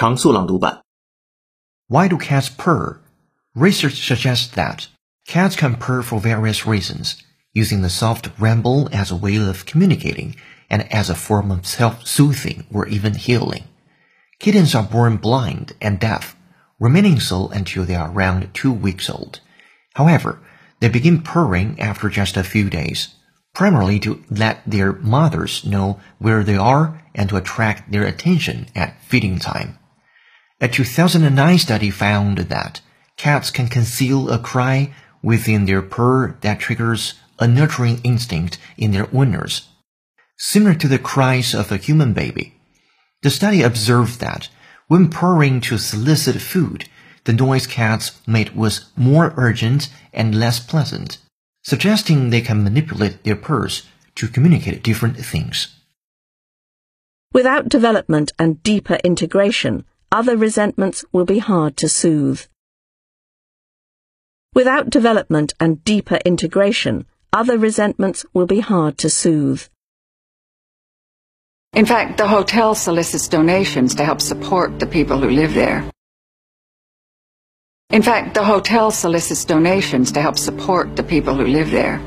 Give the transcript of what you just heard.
常速朗读版。Why do cats purr? Research suggests that cats can purr for various reasons, using the soft ramble as a way of communicating and as a form of self-soothing or even healing. Kittens are born blind and deaf, remaining so until they are around two weeks old. However, they begin purring after just a few days, primarily to let their mothers know where they are and to attract their attention at feeding time. A 2009 study found that cats can conceal a cry within their purr that triggers a nurturing instinct in their owners, similar to the cries of a human baby. The study observed that when purring to solicit food, the noise cats made was more urgent and less pleasant, suggesting they can manipulate their purrs to communicate different things. Without development and deeper integration, other resentments will be hard to soothe. Without development and deeper integration, other resentments will be hard to soothe. In fact, the hotel solicits donations to help support the people who live there. In fact, the hotel solicits donations to help support the people who live there.